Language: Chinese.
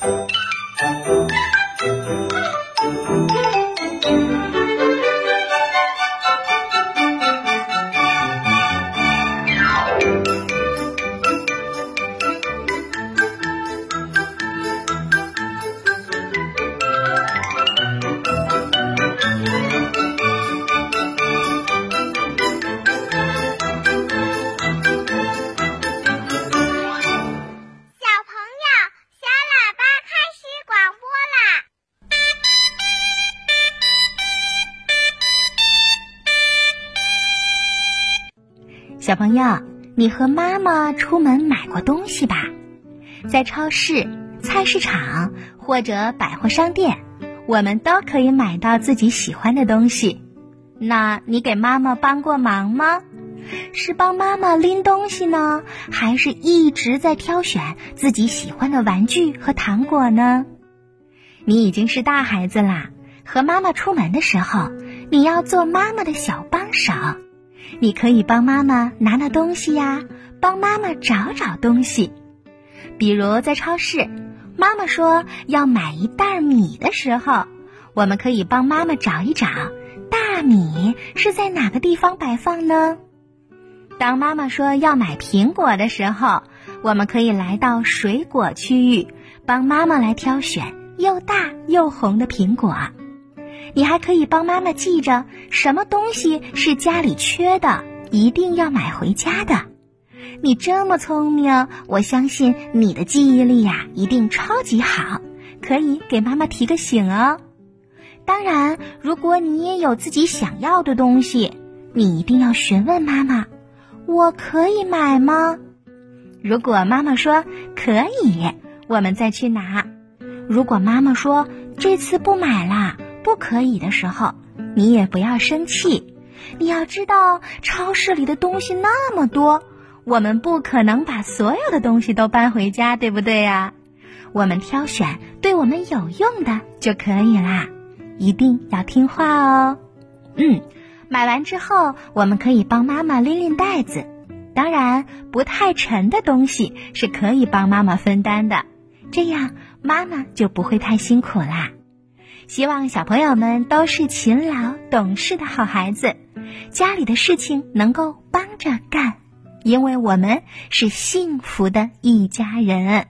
Thank you. 小朋友，你和妈妈出门买过东西吧？在超市、菜市场或者百货商店，我们都可以买到自己喜欢的东西。那你给妈妈帮过忙吗？是帮妈妈拎东西呢，还是一直在挑选自己喜欢的玩具和糖果呢？你已经是大孩子啦，和妈妈出门的时候，你要做妈妈的小帮手。你可以帮妈妈拿拿东西呀，帮妈妈找找东西。比如在超市，妈妈说要买一袋米的时候，我们可以帮妈妈找一找，大米是在哪个地方摆放呢？当妈妈说要买苹果的时候，我们可以来到水果区域，帮妈妈来挑选又大又红的苹果。你还可以帮妈妈记着什么东西是家里缺的，一定要买回家的。你这么聪明，我相信你的记忆力呀、一定超级好，可以给妈妈提个醒哦。当然，如果你也有自己想要的东西，你一定要询问妈妈：“我可以买吗？”如果妈妈说可以，我们再去拿；如果妈妈说这次不买啦，不可以的时候，你也不要生气。你要知道，超市里的东西那么多，我们不可能把所有的东西都搬回家，对不对呀？我们挑选对我们有用的就可以啦，一定要听话哦。嗯，买完之后，我们可以帮妈妈拎拎袋子。当然，不太沉的东西是可以帮妈妈分担的，这样妈妈就不会太辛苦啦。希望小朋友们都是勤劳懂事的好孩子，家里的事情能够帮着干，因为我们是幸福的一家人。